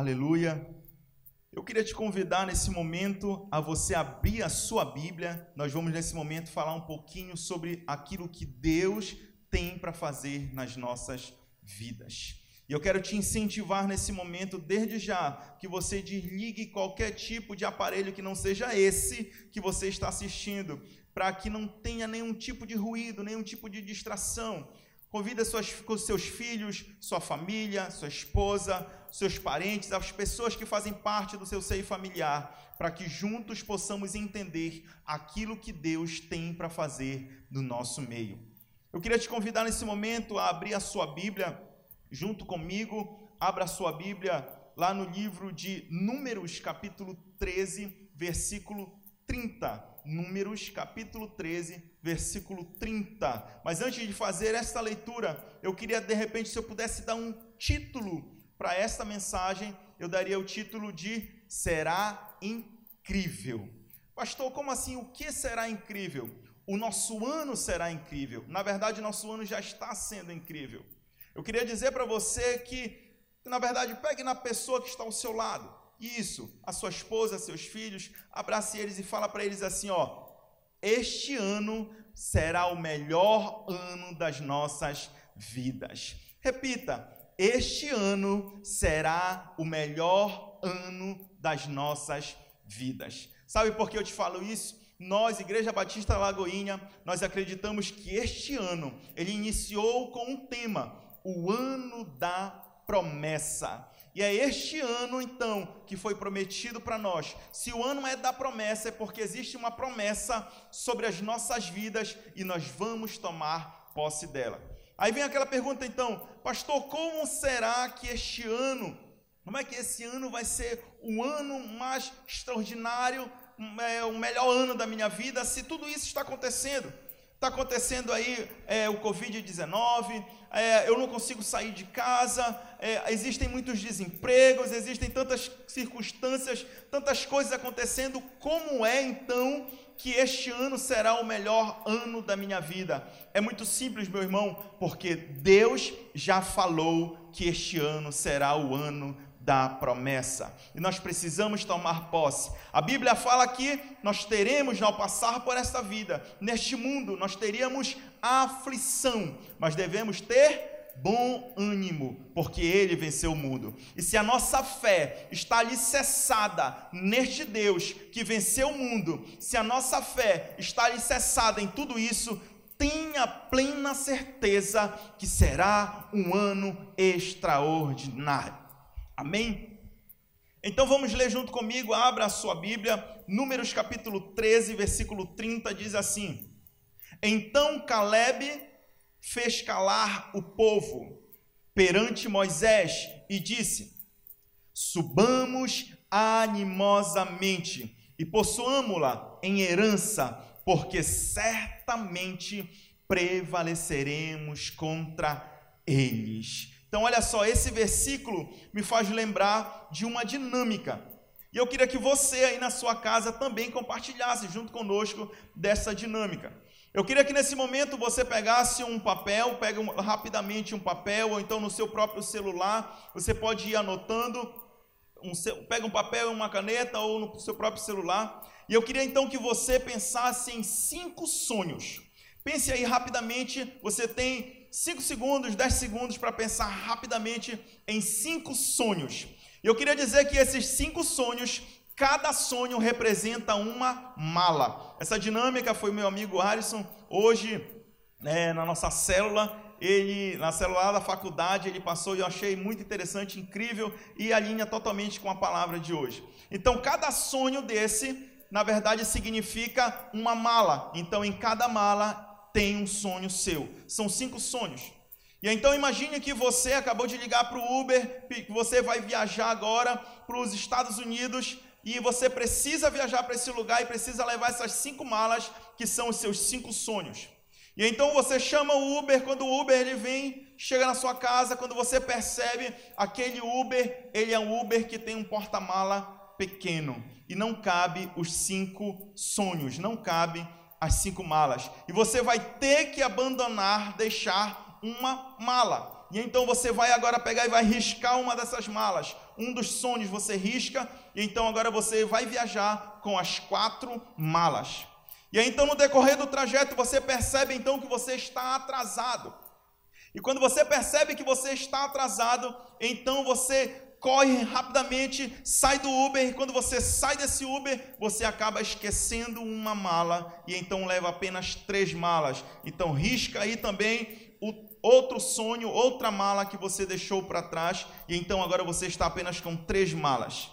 Aleluia. Eu queria te convidar nesse momento a você abrir a sua Bíblia. Nós vamos nesse momento falar um pouquinho sobre aquilo que Deus tem para fazer nas nossas vidas. E eu quero te incentivar nesse momento, desde já, que você desligue qualquer tipo de aparelho que não seja esse que você está assistindo, para que não tenha nenhum tipo de ruído, nenhum tipo de distração. Convida suas, seus filhos, sua família, sua esposa, seus parentes, as pessoas que fazem parte do seu seio familiar, para que juntos possamos entender aquilo que Deus tem para fazer no nosso meio. Eu queria te convidar nesse momento a abrir a sua Bíblia junto comigo. Abra a sua Bíblia lá no livro de Números, capítulo 13, versículo 30. Números, capítulo 13, versículo 30. Mas antes de fazer esta leitura, eu queria de repente, se eu pudesse dar um título para esta mensagem, eu daria o título de Será Incrível. Pastor, como assim? O que será incrível? O nosso ano será incrível. Na verdade, nosso ano já está sendo incrível. Eu queria dizer para você que, na verdade, pegue na pessoa que está ao seu lado. Isso, a sua esposa, seus filhos, abrace eles e fala para eles assim, ó: este ano será o melhor ano das nossas vidas. Repita: este ano será o melhor ano das nossas vidas. Sabe por que eu te falo isso? Nós, Igreja Batista Lagoinha, nós acreditamos que este ano ele iniciou com um tema, o ano da promessa. E é este ano, então, que foi prometido para nós. Se o ano é da promessa, é porque existe uma promessa sobre as nossas vidas e nós vamos tomar posse dela. Aí vem aquela pergunta, então, pastor, como será que este ano, como é que esse ano vai ser o ano mais extraordinário, é, o melhor ano da minha vida, se tudo isso está acontecendo? Está acontecendo aí é, o Covid-19, é, eu não consigo sair de casa, é, existem muitos desempregos, existem tantas circunstâncias, tantas coisas acontecendo. Como é então que este ano será o melhor ano da minha vida? É muito simples, meu irmão, porque Deus já falou que este ano será o ano da promessa. E nós precisamos tomar posse. A Bíblia fala que nós teremos, ao passar por esta vida, neste mundo, nós teríamos aflição, mas devemos ter bom ânimo, porque ele venceu o mundo. E se a nossa fé está alicerçada neste Deus que venceu o mundo, se a nossa fé está alicerçada em tudo isso, tenha plena certeza que será um ano extraordinário. Amém? Então vamos ler junto comigo, abra a sua Bíblia, Números capítulo 13, versículo 30 diz assim: Então Caleb fez calar o povo perante Moisés e disse: Subamos animosamente e possuamos-la em herança, porque certamente prevaleceremos contra eles. Então, olha só, esse versículo me faz lembrar de uma dinâmica. E eu queria que você aí na sua casa também compartilhasse junto conosco dessa dinâmica. Eu queria que nesse momento você pegasse um papel, pega um, rapidamente um papel, ou então no seu próprio celular, você pode ir anotando, um, pega um papel e uma caneta, ou no seu próprio celular. E eu queria então que você pensasse em cinco sonhos. Pense aí rapidamente, você tem cinco segundos, dez segundos para pensar rapidamente em cinco sonhos. Eu queria dizer que esses cinco sonhos Cada sonho representa uma mala. Essa dinâmica foi meu amigo Alisson. Hoje, né, na nossa célula, ele na célula da faculdade, ele passou e eu achei muito interessante, incrível e alinha totalmente com a palavra de hoje. Então, cada sonho desse, na verdade, significa uma mala. Então, em cada mala tem um sonho seu. São cinco sonhos. E então imagine que você acabou de ligar para o Uber, que você vai viajar agora para os Estados Unidos e você precisa viajar para esse lugar e precisa levar essas cinco malas que são os seus cinco sonhos. E então você chama o Uber, quando o Uber ele vem, chega na sua casa, quando você percebe aquele Uber, ele é um Uber que tem um porta-mala pequeno e não cabe os cinco sonhos, não cabe as cinco malas. E você vai ter que abandonar, deixar uma mala. e então você vai agora pegar e vai riscar uma dessas malas. Um dos sonhos você risca, e então agora você vai viajar com as quatro malas. E aí então no decorrer do trajeto você percebe então que você está atrasado. E quando você percebe que você está atrasado, então você corre rapidamente, sai do Uber, e quando você sai desse Uber, você acaba esquecendo uma mala e então leva apenas três malas. Então risca aí também o outro sonho, outra mala que você deixou para trás, e então agora você está apenas com três malas.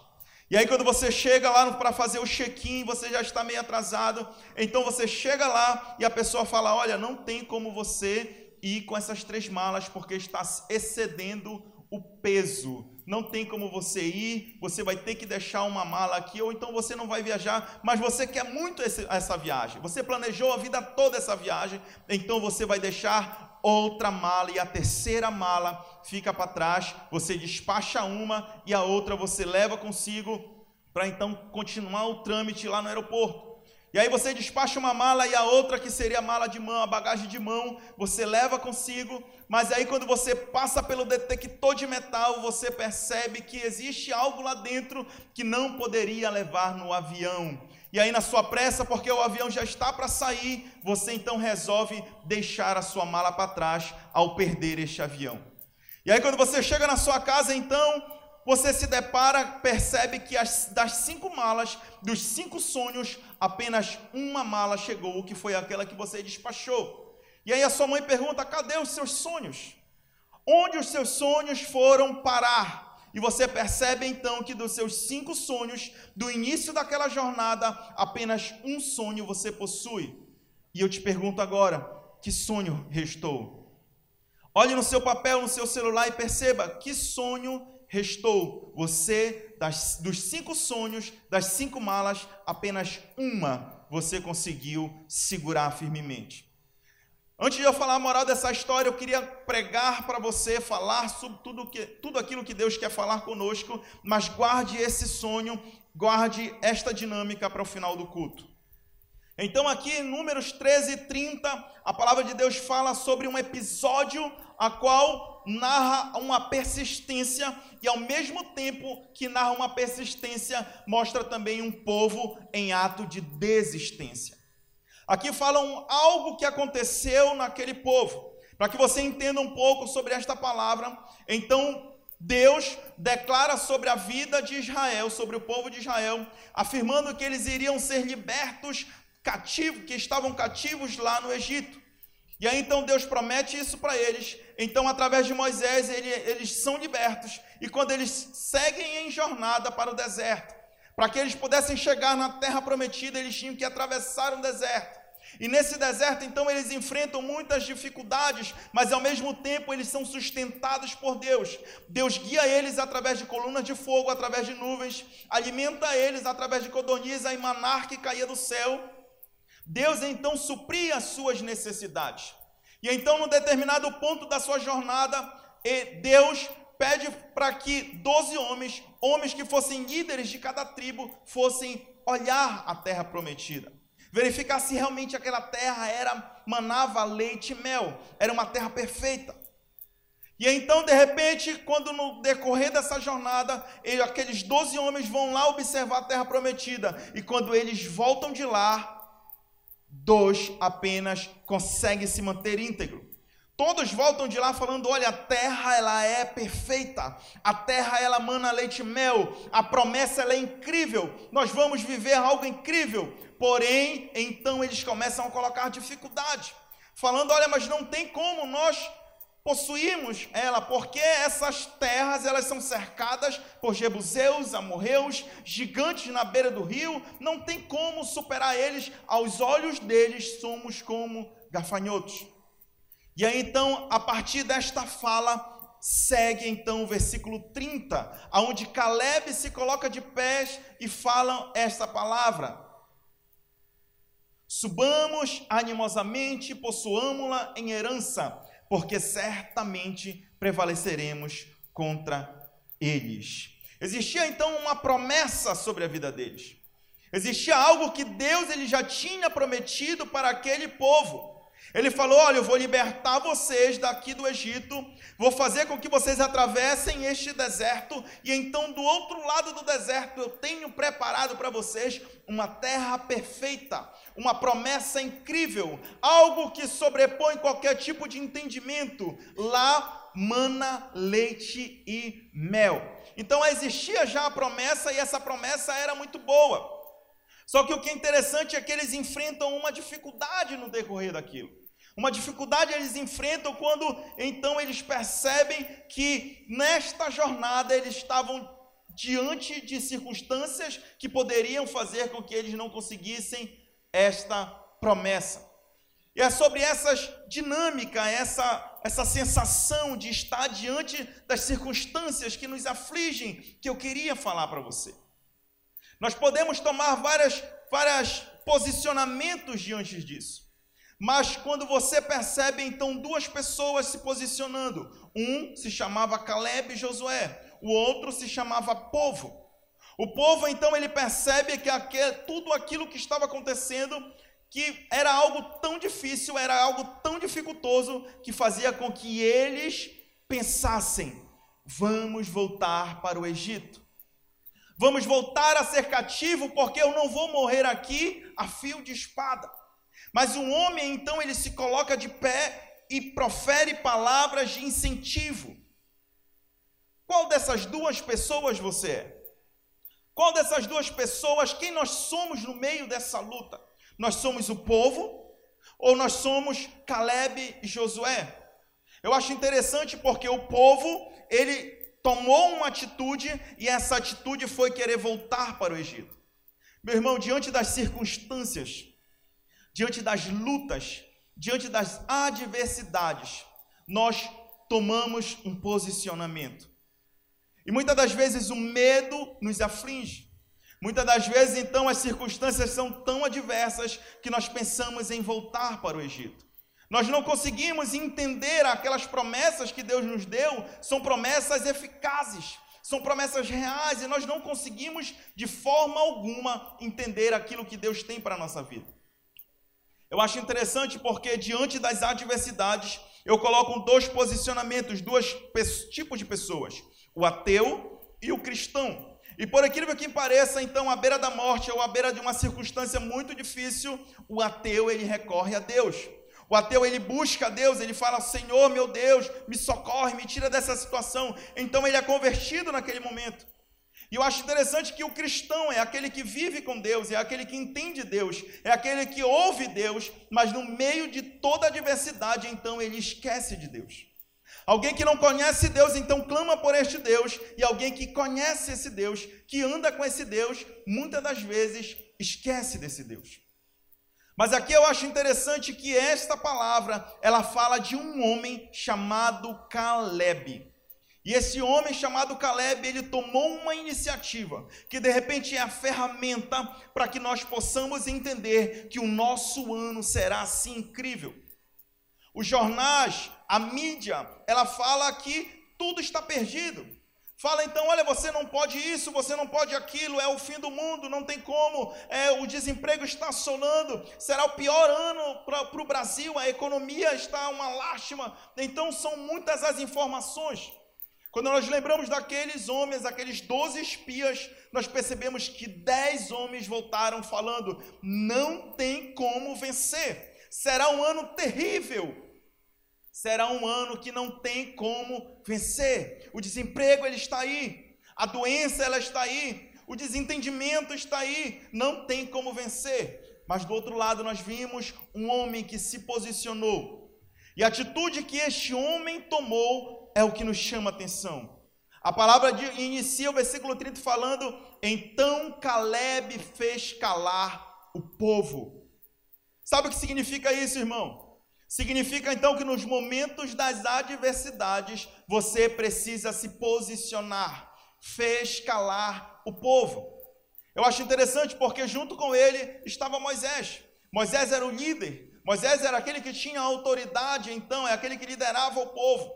E aí, quando você chega lá para fazer o check-in, você já está meio atrasado. Então você chega lá e a pessoa fala: Olha, não tem como você ir com essas três malas porque está excedendo o peso. Não tem como você ir, você vai ter que deixar uma mala aqui, ou então você não vai viajar, mas você quer muito esse, essa viagem. Você planejou a vida toda essa viagem, então você vai deixar outra mala e a terceira mala fica para trás. Você despacha uma e a outra você leva consigo para então continuar o trâmite lá no aeroporto. E aí você despacha uma mala e a outra que seria a mala de mão, a bagagem de mão, você leva consigo, mas aí quando você passa pelo detector de metal, você percebe que existe algo lá dentro que não poderia levar no avião. E aí na sua pressa, porque o avião já está para sair, você então resolve deixar a sua mala para trás ao perder este avião. E aí quando você chega na sua casa, então, você se depara, percebe que as, das cinco malas, dos cinco sonhos, apenas uma mala chegou, que foi aquela que você despachou. E aí a sua mãe pergunta: cadê os seus sonhos? Onde os seus sonhos foram parar? E você percebe então que dos seus cinco sonhos, do início daquela jornada, apenas um sonho você possui. E eu te pergunto agora: que sonho restou? Olhe no seu papel, no seu celular e perceba que sonho restou você, das, dos cinco sonhos, das cinco malas, apenas uma você conseguiu segurar firmemente. Antes de eu falar a moral dessa história, eu queria pregar para você, falar sobre tudo, que, tudo aquilo que Deus quer falar conosco, mas guarde esse sonho, guarde esta dinâmica para o final do culto. Então, aqui em Números 13 e 30, a palavra de Deus fala sobre um episódio a qual narra uma persistência e ao mesmo tempo que narra uma persistência, mostra também um povo em ato de desistência. Aqui falam algo que aconteceu naquele povo. Para que você entenda um pouco sobre esta palavra, então Deus declara sobre a vida de Israel, sobre o povo de Israel, afirmando que eles iriam ser libertos cativos, que estavam cativos lá no Egito. E aí então Deus promete isso para eles. Então, através de Moisés, ele, eles são libertos. E quando eles seguem em jornada para o deserto, para que eles pudessem chegar na terra prometida, eles tinham que atravessar um deserto. E nesse deserto, então, eles enfrentam muitas dificuldades, mas ao mesmo tempo eles são sustentados por Deus. Deus guia eles através de colunas de fogo, através de nuvens, alimenta eles através de codorniza e manar que caía do céu Deus então supria as suas necessidades. E então, num determinado ponto da sua jornada, Deus pede para que doze homens, homens que fossem líderes de cada tribo, fossem olhar a terra prometida. Verificar se realmente aquela terra era manava leite e mel, era uma terra perfeita. E então, de repente, quando no decorrer dessa jornada, ele, aqueles doze homens vão lá observar a terra prometida, e quando eles voltam de lá, dois apenas conseguem se manter íntegro. Todos voltam de lá falando: olha, a terra ela é perfeita, a terra ela mana leite e mel, a promessa ela é incrível, nós vamos viver algo incrível. Porém, então eles começam a colocar dificuldade, falando: olha, mas não tem como nós possuímos ela, porque essas terras elas são cercadas por jebuseus, amorreus, gigantes na beira do rio, não tem como superar eles, aos olhos deles somos como gafanhotos. E aí então, a partir desta fala, segue então o versículo 30, aonde Caleb se coloca de pés e fala esta palavra: Subamos animosamente, possuamos-la em herança porque certamente prevaleceremos contra eles. Existia então uma promessa sobre a vida deles. Existia algo que Deus ele já tinha prometido para aquele povo. Ele falou: Olha, eu vou libertar vocês daqui do Egito, vou fazer com que vocês atravessem este deserto, e então do outro lado do deserto eu tenho preparado para vocês uma terra perfeita, uma promessa incrível, algo que sobrepõe qualquer tipo de entendimento. Lá, mana, leite e mel. Então existia já a promessa, e essa promessa era muito boa. Só que o que é interessante é que eles enfrentam uma dificuldade no decorrer daquilo. Uma dificuldade eles enfrentam quando então eles percebem que nesta jornada eles estavam diante de circunstâncias que poderiam fazer com que eles não conseguissem esta promessa. E é sobre essa dinâmica, essa, essa sensação de estar diante das circunstâncias que nos afligem, que eu queria falar para você. Nós podemos tomar várias, vários posicionamentos diante disso. Mas quando você percebe então duas pessoas se posicionando, um se chamava Caleb e Josué, o outro se chamava povo. O povo então ele percebe que tudo aquilo que estava acontecendo, que era algo tão difícil, era algo tão dificultoso, que fazia com que eles pensassem: vamos voltar para o Egito. Vamos voltar a ser cativo, porque eu não vou morrer aqui a fio de espada. Mas o homem, então, ele se coloca de pé e profere palavras de incentivo. Qual dessas duas pessoas você é? Qual dessas duas pessoas, quem nós somos no meio dessa luta? Nós somos o povo ou nós somos Caleb e Josué? Eu acho interessante porque o povo, ele tomou uma atitude e essa atitude foi querer voltar para o Egito. Meu irmão, diante das circunstâncias, diante das lutas, diante das adversidades, nós tomamos um posicionamento. E muitas das vezes o medo nos aflige. Muitas das vezes, então, as circunstâncias são tão adversas que nós pensamos em voltar para o Egito. Nós não conseguimos entender aquelas promessas que Deus nos deu, são promessas eficazes, são promessas reais, e nós não conseguimos de forma alguma entender aquilo que Deus tem para a nossa vida. Eu acho interessante porque diante das adversidades, eu coloco dois posicionamentos, dois tipos de pessoas: o ateu e o cristão. E por aquilo que pareça, então, à beira da morte ou à beira de uma circunstância muito difícil, o ateu ele recorre a Deus. O ateu ele busca Deus, ele fala: Senhor, meu Deus, me socorre, me tira dessa situação. Então ele é convertido naquele momento. E eu acho interessante que o cristão é aquele que vive com Deus, é aquele que entende Deus, é aquele que ouve Deus, mas no meio de toda a adversidade, então ele esquece de Deus. Alguém que não conhece Deus, então clama por este Deus, e alguém que conhece esse Deus, que anda com esse Deus, muitas das vezes esquece desse Deus. Mas aqui eu acho interessante que esta palavra, ela fala de um homem chamado Caleb. E esse homem chamado Caleb, ele tomou uma iniciativa, que de repente é a ferramenta para que nós possamos entender que o nosso ano será assim incrível. Os jornais, a mídia, ela fala que tudo está perdido. Fala então, olha, você não pode isso, você não pode aquilo, é o fim do mundo, não tem como, é, o desemprego está assolando, será o pior ano para o Brasil, a economia está uma lástima. Então são muitas as informações. Quando nós lembramos daqueles homens, aqueles doze espias, nós percebemos que dez homens voltaram falando: não tem como vencer, será um ano terrível, será um ano que não tem como vencer. O desemprego ele está aí, a doença ela está aí, o desentendimento está aí, não tem como vencer. Mas do outro lado nós vimos um homem que se posicionou. E a atitude que este homem tomou é o que nos chama a atenção. A palavra de, inicia o versículo 30 falando: Então Caleb fez calar o povo. Sabe o que significa isso, irmão? Significa então que nos momentos das adversidades você precisa se posicionar, fez calar o povo. Eu acho interessante porque junto com ele estava Moisés. Moisés era o líder, Moisés era aquele que tinha autoridade, então, é aquele que liderava o povo.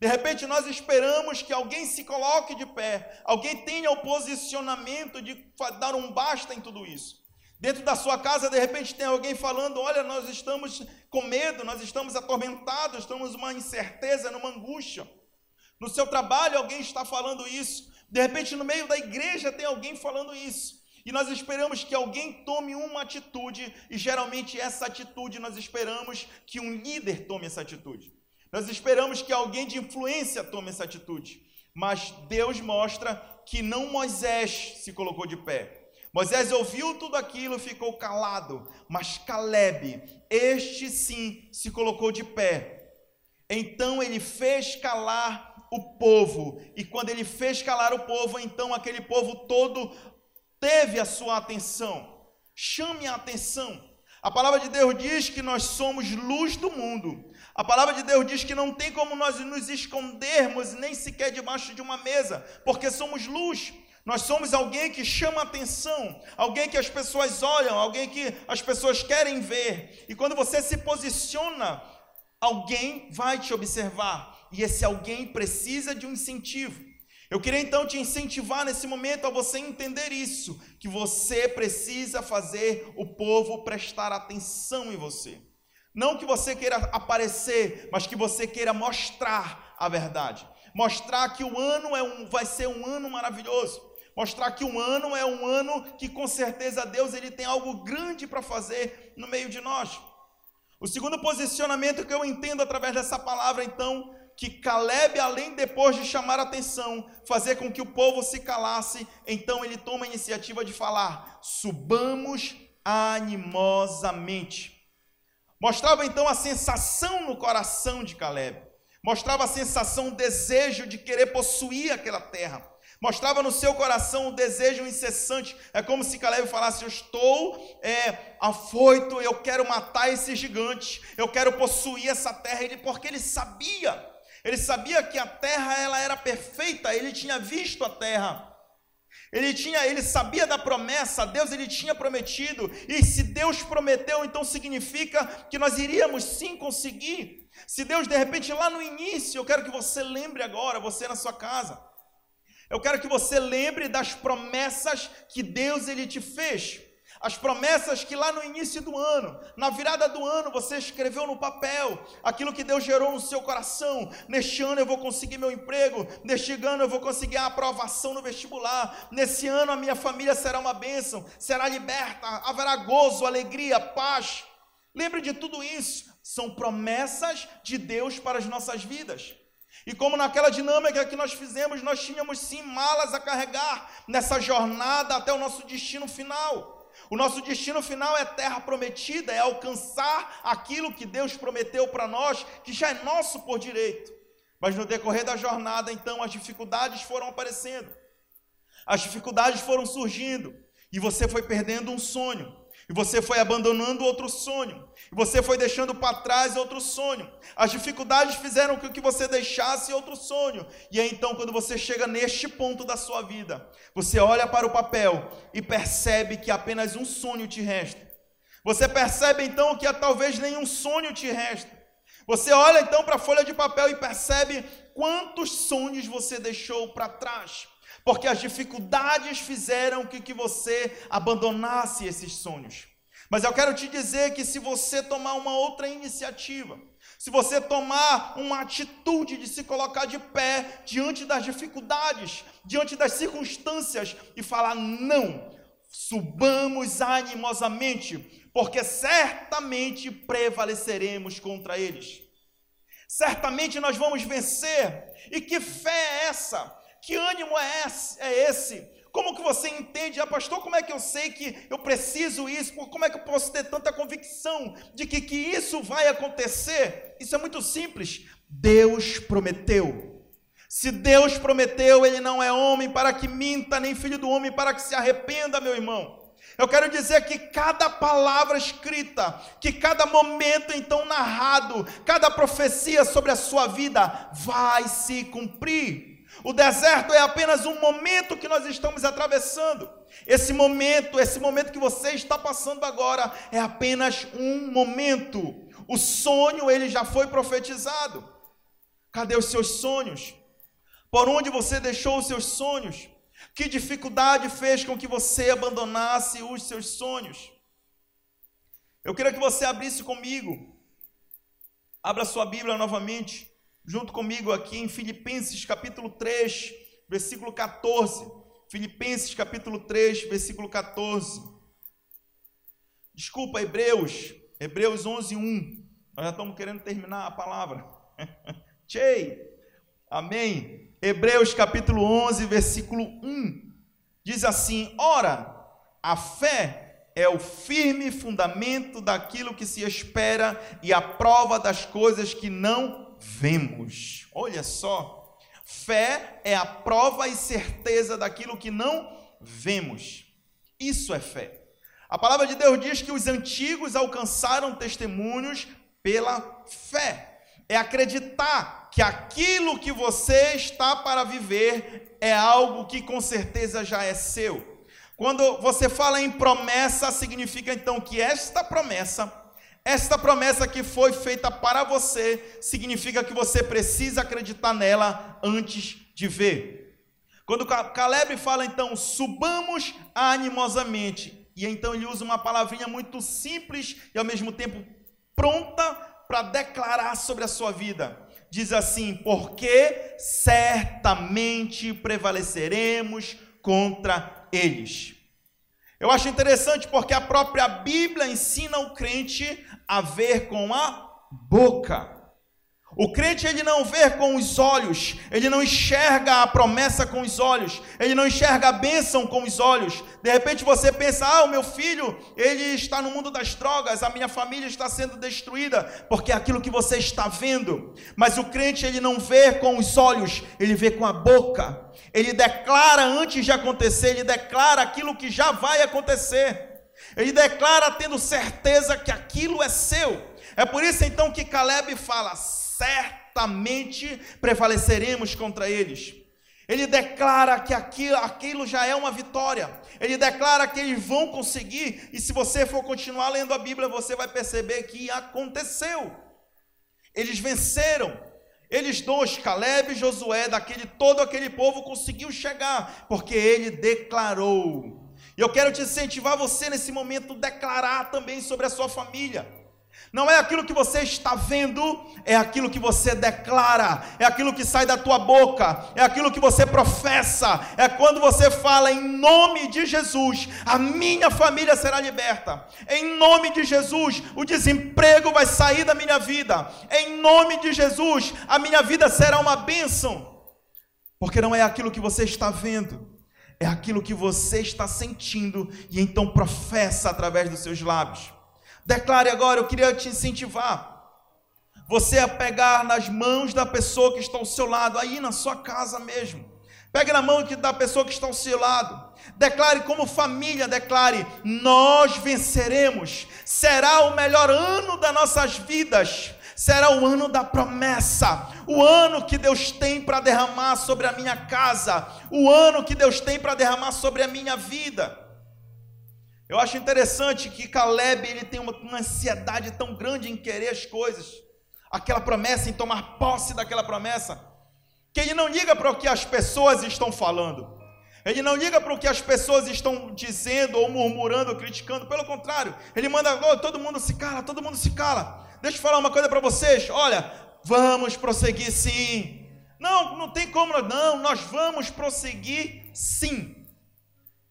De repente nós esperamos que alguém se coloque de pé, alguém tenha o posicionamento de dar um basta em tudo isso. Dentro da sua casa, de repente, tem alguém falando: Olha, nós estamos com medo, nós estamos atormentados, estamos numa incerteza, numa angústia. No seu trabalho, alguém está falando isso. De repente, no meio da igreja, tem alguém falando isso. E nós esperamos que alguém tome uma atitude, e geralmente essa atitude nós esperamos que um líder tome essa atitude. Nós esperamos que alguém de influência tome essa atitude. Mas Deus mostra que não Moisés se colocou de pé. Moisés ouviu tudo aquilo ficou calado, mas Caleb, este sim, se colocou de pé. Então ele fez calar o povo, e quando ele fez calar o povo, então aquele povo todo teve a sua atenção. Chame a atenção. A palavra de Deus diz que nós somos luz do mundo. A palavra de Deus diz que não tem como nós nos escondermos nem sequer debaixo de uma mesa, porque somos luz. Nós somos alguém que chama atenção, alguém que as pessoas olham, alguém que as pessoas querem ver. E quando você se posiciona, alguém vai te observar. E esse alguém precisa de um incentivo. Eu queria então te incentivar nesse momento a você entender isso, que você precisa fazer o povo prestar atenção em você. Não que você queira aparecer, mas que você queira mostrar a verdade. Mostrar que o ano é um, vai ser um ano maravilhoso. Mostrar que um ano é um ano que com certeza Deus ele tem algo grande para fazer no meio de nós. O segundo posicionamento que eu entendo através dessa palavra, então, que Caleb, além depois de chamar atenção, fazer com que o povo se calasse, então ele toma a iniciativa de falar: subamos animosamente. Mostrava então a sensação no coração de Caleb, mostrava a sensação, o desejo de querer possuir aquela terra, mostrava no seu coração o desejo incessante. É como se Caleb falasse: Eu estou é, afoito, eu quero matar esse gigante, eu quero possuir essa terra, ele, porque ele sabia ele sabia que a terra ela era perfeita, ele tinha visto a terra. Ele tinha, ele sabia da promessa, Deus ele tinha prometido, e se Deus prometeu, então significa que nós iríamos sim conseguir. Se Deus de repente lá no início, eu quero que você lembre agora, você na sua casa. Eu quero que você lembre das promessas que Deus ele te fez. As promessas que lá no início do ano, na virada do ano, você escreveu no papel, aquilo que Deus gerou no seu coração. Neste ano eu vou conseguir meu emprego, neste ano eu vou conseguir a aprovação no vestibular, nesse ano a minha família será uma bênção, será liberta, haverá gozo, alegria, paz. Lembre de tudo isso, são promessas de Deus para as nossas vidas. E como naquela dinâmica que nós fizemos, nós tínhamos sim malas a carregar nessa jornada até o nosso destino final. O nosso destino final é terra prometida, é alcançar aquilo que Deus prometeu para nós, que já é nosso por direito. Mas no decorrer da jornada, então, as dificuldades foram aparecendo, as dificuldades foram surgindo, e você foi perdendo um sonho, e você foi abandonando outro sonho. E você foi deixando para trás outro sonho. As dificuldades fizeram com que você deixasse outro sonho. E aí então, quando você chega neste ponto da sua vida, você olha para o papel e percebe que apenas um sonho te resta. Você percebe então que talvez nenhum sonho te resta. Você olha então para a folha de papel e percebe quantos sonhos você deixou para trás porque as dificuldades fizeram que, que você abandonasse esses sonhos. Mas eu quero te dizer que se você tomar uma outra iniciativa, se você tomar uma atitude de se colocar de pé diante das dificuldades, diante das circunstâncias e falar não, subamos animosamente, porque certamente prevaleceremos contra eles. Certamente nós vamos vencer. E que fé é essa? Que ânimo é esse? É esse? Como que você entende, ah, pastor, como é que eu sei que eu preciso isso? Como é que eu posso ter tanta convicção de que, que isso vai acontecer? Isso é muito simples. Deus prometeu. Se Deus prometeu, Ele não é homem para que minta, nem filho do homem para que se arrependa, meu irmão. Eu quero dizer que cada palavra escrita, que cada momento então narrado, cada profecia sobre a sua vida vai se cumprir. O deserto é apenas um momento que nós estamos atravessando. Esse momento, esse momento que você está passando agora, é apenas um momento. O sonho, ele já foi profetizado. Cadê os seus sonhos? Por onde você deixou os seus sonhos? Que dificuldade fez com que você abandonasse os seus sonhos? Eu queria que você abrisse comigo. Abra sua Bíblia novamente, junto comigo aqui em Filipenses capítulo 3, versículo 14. Filipenses capítulo 3, versículo 14. Desculpa, Hebreus, Hebreus 11, 1. Nós já estamos querendo terminar a palavra. Tchei. Amém. Hebreus capítulo 11, versículo 1. Diz assim: Ora, a fé é o firme fundamento daquilo que se espera e a prova das coisas que não vemos. Olha só, fé é a prova e certeza daquilo que não vemos. Isso é fé. A palavra de Deus diz que os antigos alcançaram testemunhos pela fé. É acreditar que aquilo que você está para viver é algo que com certeza já é seu. Quando você fala em promessa, significa então que esta promessa, esta promessa que foi feita para você, significa que você precisa acreditar nela antes de ver. Quando Caleb fala então, subamos animosamente, e então ele usa uma palavrinha muito simples e ao mesmo tempo pronta para declarar sobre a sua vida. Diz assim: porque certamente prevaleceremos contra eles. Eu acho interessante porque a própria Bíblia ensina o crente a ver com a boca. O crente ele não vê com os olhos, ele não enxerga a promessa com os olhos, ele não enxerga a bênção com os olhos. De repente você pensa: "Ah, o meu filho, ele está no mundo das drogas, a minha família está sendo destruída", porque é aquilo que você está vendo. Mas o crente ele não vê com os olhos, ele vê com a boca. Ele declara antes de acontecer, ele declara aquilo que já vai acontecer. Ele declara tendo certeza que aquilo é seu. É por isso então que Caleb fala: certamente prevaleceremos contra eles. Ele declara que aquilo, aquilo já é uma vitória. Ele declara que eles vão conseguir. E se você for continuar lendo a Bíblia, você vai perceber que aconteceu. Eles venceram. Eles dois, Caleb e Josué, daquele todo aquele povo conseguiu chegar, porque ele declarou. E eu quero te incentivar você nesse momento declarar também sobre a sua família. Não é aquilo que você está vendo, é aquilo que você declara, é aquilo que sai da tua boca, é aquilo que você professa, é quando você fala em nome de Jesus, a minha família será liberta. Em nome de Jesus, o desemprego vai sair da minha vida. Em nome de Jesus, a minha vida será uma bênção. Porque não é aquilo que você está vendo, é aquilo que você está sentindo e então professa através dos seus lábios. Declare agora, eu queria te incentivar. Você a pegar nas mãos da pessoa que está ao seu lado, aí na sua casa mesmo. Pegue na mão da pessoa que está ao seu lado. Declare como família, declare: nós venceremos. Será o melhor ano das nossas vidas. Será o ano da promessa, o ano que Deus tem para derramar sobre a minha casa, o ano que Deus tem para derramar sobre a minha vida. Eu acho interessante que Caleb ele tem uma, uma ansiedade tão grande em querer as coisas, aquela promessa, em tomar posse daquela promessa, que ele não liga para o que as pessoas estão falando. Ele não liga para o que as pessoas estão dizendo ou murmurando, ou criticando. Pelo contrário, ele manda, oh, todo mundo se cala, todo mundo se cala. Deixa eu falar uma coisa para vocês. Olha, vamos prosseguir sim. Não, não tem como, não. Nós vamos prosseguir sim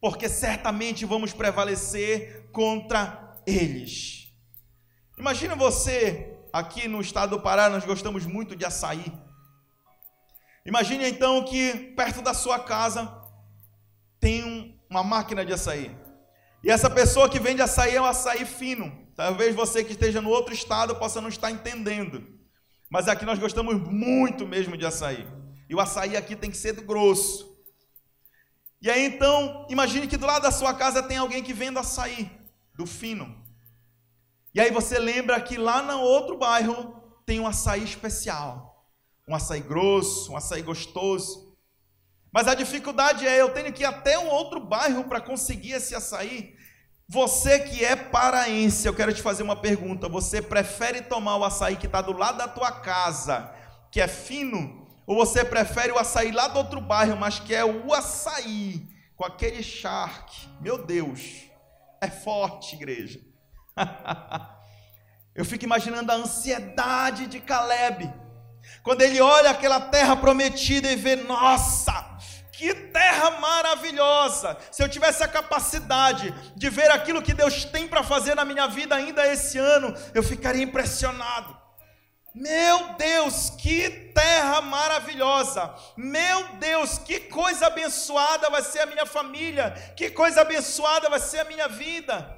porque certamente vamos prevalecer contra eles. Imagina você, aqui no estado do Pará, nós gostamos muito de açaí. Imagine então que perto da sua casa tem um, uma máquina de açaí. E essa pessoa que vende açaí é um açaí fino. Talvez você que esteja no outro estado possa não estar entendendo. Mas aqui nós gostamos muito mesmo de açaí. E o açaí aqui tem que ser grosso. E aí então, imagine que do lado da sua casa tem alguém que vende açaí, do fino. E aí você lembra que lá no outro bairro tem um açaí especial. Um açaí grosso, um açaí gostoso. Mas a dificuldade é, eu tenho que ir até um outro bairro para conseguir esse açaí. Você que é paraense, eu quero te fazer uma pergunta. Você prefere tomar o açaí que está do lado da tua casa, que é fino, Ou você prefere o açaí lá do outro bairro, mas que é o açaí com aquele charque? Meu Deus, é forte, igreja. Eu fico imaginando a ansiedade de Caleb. Quando ele olha aquela terra prometida e vê, nossa, que terra maravilhosa! Se eu tivesse a capacidade de ver aquilo que Deus tem para fazer na minha vida ainda esse ano, eu ficaria impressionado. Meu Deus, que terra maravilhosa! Meu Deus, que coisa abençoada vai ser a minha família! Que coisa abençoada vai ser a minha vida!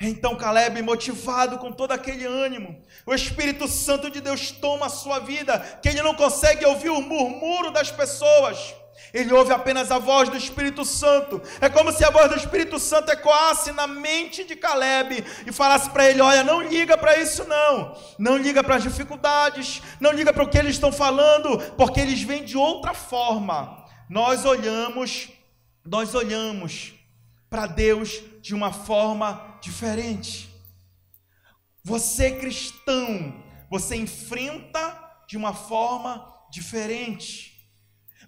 Então Caleb, motivado com todo aquele ânimo, o Espírito Santo de Deus toma a sua vida, que ele não consegue ouvir o murmúrio das pessoas. Ele ouve apenas a voz do Espírito Santo. É como se a voz do Espírito Santo ecoasse na mente de Caleb e falasse para ele: Olha, não liga para isso, não. Não liga para as dificuldades. Não liga para o que eles estão falando, porque eles vêm de outra forma. Nós olhamos, nós olhamos para Deus de uma forma diferente. Você cristão, você enfrenta de uma forma diferente.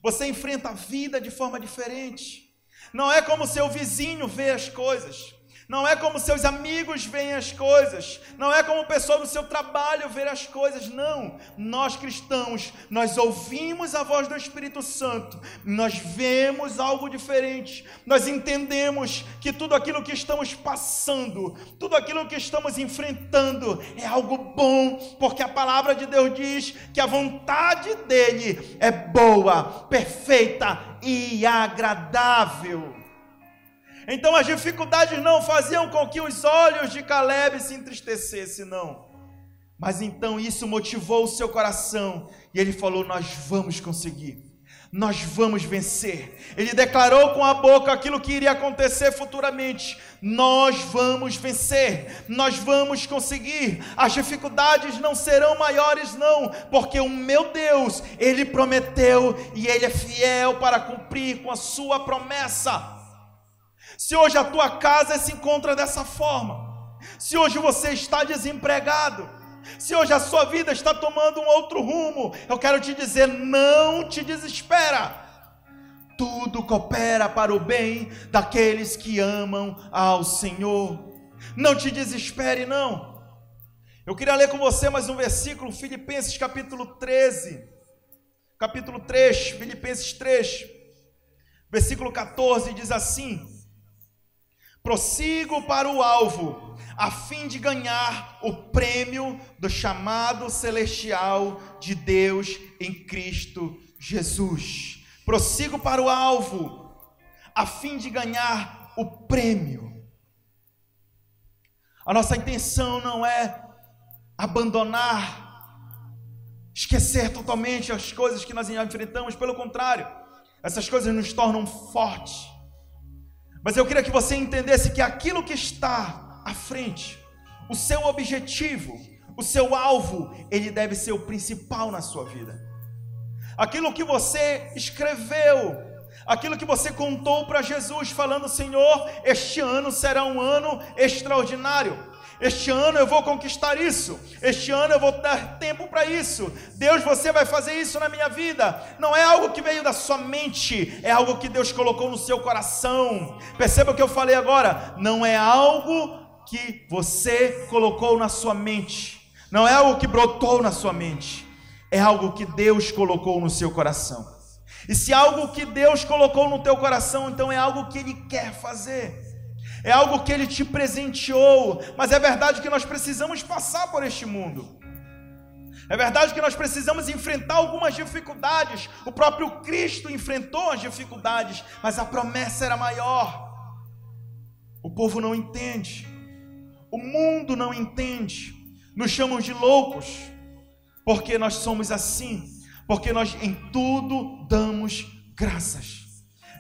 Você enfrenta a vida de forma diferente. Não é como seu vizinho vê as coisas. Não é como seus amigos veem as coisas, não é como o pessoal do seu trabalho ver as coisas, não. Nós cristãos, nós ouvimos a voz do Espírito Santo, nós vemos algo diferente, nós entendemos que tudo aquilo que estamos passando, tudo aquilo que estamos enfrentando é algo bom, porque a palavra de Deus diz que a vontade dele é boa, perfeita e agradável. Então as dificuldades não faziam com que os olhos de Caleb se entristecessem, não. Mas então isso motivou o seu coração e ele falou: Nós vamos conseguir nós vamos vencer. Ele declarou com a boca aquilo que iria acontecer futuramente. Nós vamos vencer, nós vamos conseguir. As dificuldades não serão maiores, não, porque o meu Deus, Ele prometeu e Ele é fiel para cumprir com a sua promessa. Se hoje a tua casa se encontra dessa forma, se hoje você está desempregado, se hoje a sua vida está tomando um outro rumo, eu quero te dizer: não te desespera. Tudo coopera para o bem daqueles que amam ao Senhor. Não te desespere, não. Eu queria ler com você mais um versículo, Filipenses capítulo 13. Capítulo 3, Filipenses 3, versículo 14 diz assim: Prossigo para o alvo, a fim de ganhar o prêmio do chamado celestial de Deus em Cristo Jesus. Prossigo para o alvo, a fim de ganhar o prêmio. A nossa intenção não é abandonar, esquecer totalmente as coisas que nós enfrentamos, pelo contrário, essas coisas nos tornam fortes mas eu queria que você entendesse que aquilo que está à frente, o seu objetivo, o seu alvo, ele deve ser o principal na sua vida. Aquilo que você escreveu, aquilo que você contou para Jesus, falando: Senhor, este ano será um ano extraordinário. Este ano eu vou conquistar isso. Este ano eu vou dar tempo para isso. Deus, você vai fazer isso na minha vida. Não é algo que veio da sua mente, é algo que Deus colocou no seu coração. Perceba o que eu falei agora. Não é algo que você colocou na sua mente. Não é algo que brotou na sua mente. É algo que Deus colocou no seu coração. E se algo que Deus colocou no teu coração, então é algo que Ele quer fazer é algo que Ele te presenteou, mas é verdade que nós precisamos passar por este mundo. É verdade que nós precisamos enfrentar algumas dificuldades. O próprio Cristo enfrentou as dificuldades, mas a promessa era maior. O povo não entende, o mundo não entende, nos chamam de loucos, porque nós somos assim, porque nós em tudo damos graças,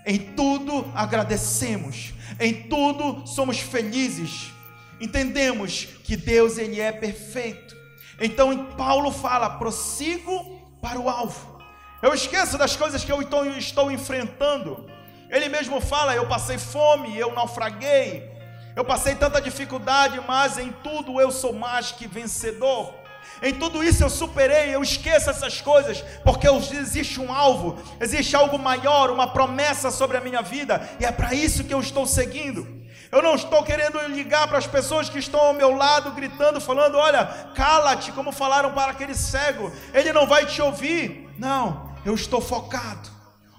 em tudo agradecemos, em tudo somos felizes. Entendemos que Deus ele é perfeito. Então Paulo fala: prossigo para o alvo. Eu esqueço das coisas que eu estou, estou enfrentando. Ele mesmo fala: eu passei fome, eu naufraguei, eu passei tanta dificuldade, mas em tudo eu sou mais que vencedor. Em tudo isso eu superei, eu esqueço essas coisas, porque existe um alvo, existe algo maior, uma promessa sobre a minha vida, e é para isso que eu estou seguindo. Eu não estou querendo ligar para as pessoas que estão ao meu lado, gritando, falando: olha, cala-te, como falaram para aquele cego, ele não vai te ouvir. Não, eu estou focado,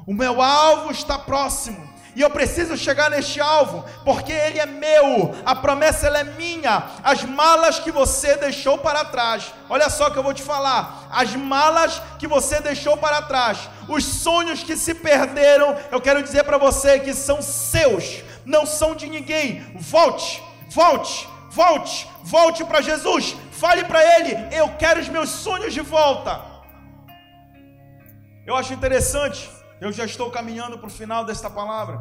o meu alvo está próximo. E eu preciso chegar neste alvo, porque ele é meu, a promessa ela é minha. As malas que você deixou para trás, olha só que eu vou te falar: as malas que você deixou para trás, os sonhos que se perderam, eu quero dizer para você que são seus, não são de ninguém. Volte, volte, volte, volte para Jesus, fale para Ele: eu quero os meus sonhos de volta. Eu acho interessante eu já estou caminhando para o final desta palavra.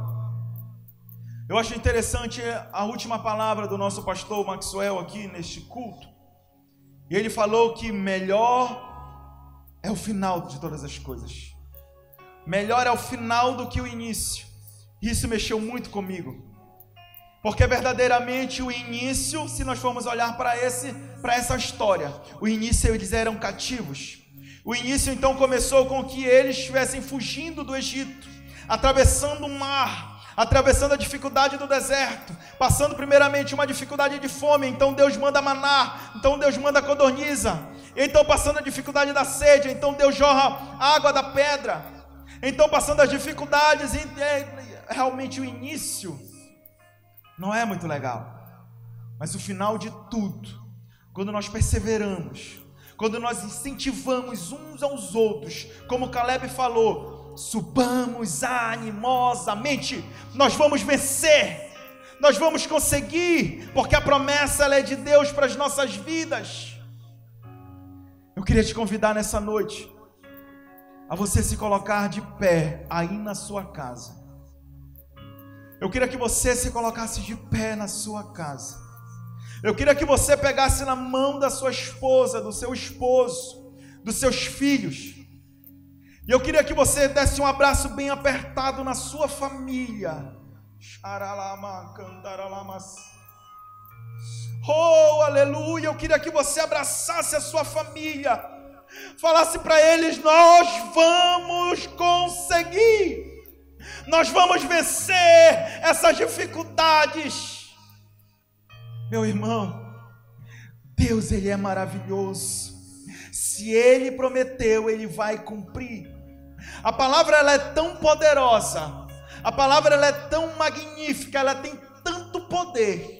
Eu acho interessante a última palavra do nosso pastor Maxwell aqui neste culto. E ele falou que melhor é o final de todas as coisas. Melhor é o final do que o início. Isso mexeu muito comigo. Porque verdadeiramente o início, se nós formos olhar para esse para essa história, o início eles eram cativos. O início então começou com que eles estivessem fugindo do Egito, atravessando o mar, atravessando a dificuldade do deserto, passando primeiramente uma dificuldade de fome, então Deus manda maná, então Deus manda codorniza, então passando a dificuldade da sede, então Deus jorra água da pedra, então passando as dificuldades, é, realmente o início não é muito legal, mas o final de tudo, quando nós perseveramos, quando nós incentivamos uns aos outros, como Caleb falou, subamos animosamente, nós vamos vencer, nós vamos conseguir, porque a promessa é de Deus para as nossas vidas. Eu queria te convidar nessa noite a você se colocar de pé aí na sua casa. Eu queria que você se colocasse de pé na sua casa. Eu queria que você pegasse na mão da sua esposa, do seu esposo, dos seus filhos. E eu queria que você desse um abraço bem apertado na sua família. Oh, aleluia! Eu queria que você abraçasse a sua família. Falasse para eles: Nós vamos conseguir. Nós vamos vencer essas dificuldades. Meu irmão, Deus ele é maravilhoso. Se ele prometeu, ele vai cumprir. A palavra ela é tão poderosa. A palavra ela é tão magnífica, ela tem tanto poder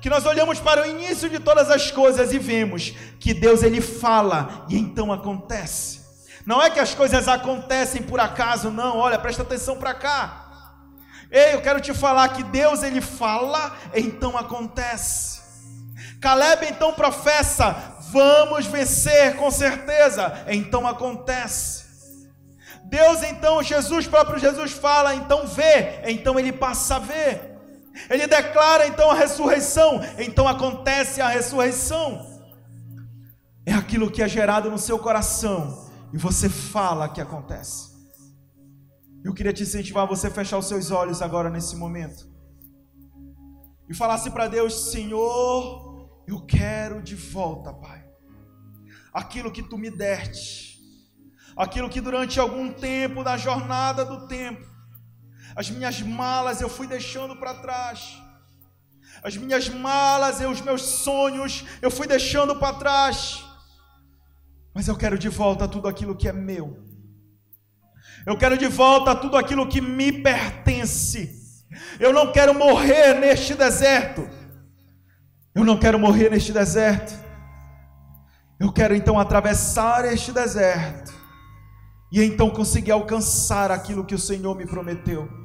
que nós olhamos para o início de todas as coisas e vemos que Deus ele fala e então acontece. Não é que as coisas acontecem por acaso, não. Olha, presta atenção para cá. Ei, eu quero te falar que Deus ele fala, então acontece. Caleb então professa: vamos vencer com certeza, então acontece. Deus então, Jesus, próprio Jesus fala, então vê, então ele passa a ver. Ele declara então a ressurreição, então acontece a ressurreição. É aquilo que é gerado no seu coração e você fala que acontece. Eu queria te incentivar a você fechar os seus olhos agora nesse momento e falasse para Deus: Senhor, eu quero de volta, Pai, aquilo que tu me deste, aquilo que durante algum tempo da jornada do tempo, as minhas malas eu fui deixando para trás, as minhas malas e os meus sonhos eu fui deixando para trás, mas eu quero de volta tudo aquilo que é meu. Eu quero de volta tudo aquilo que me pertence. Eu não quero morrer neste deserto. Eu não quero morrer neste deserto. Eu quero então atravessar este deserto e então conseguir alcançar aquilo que o Senhor me prometeu.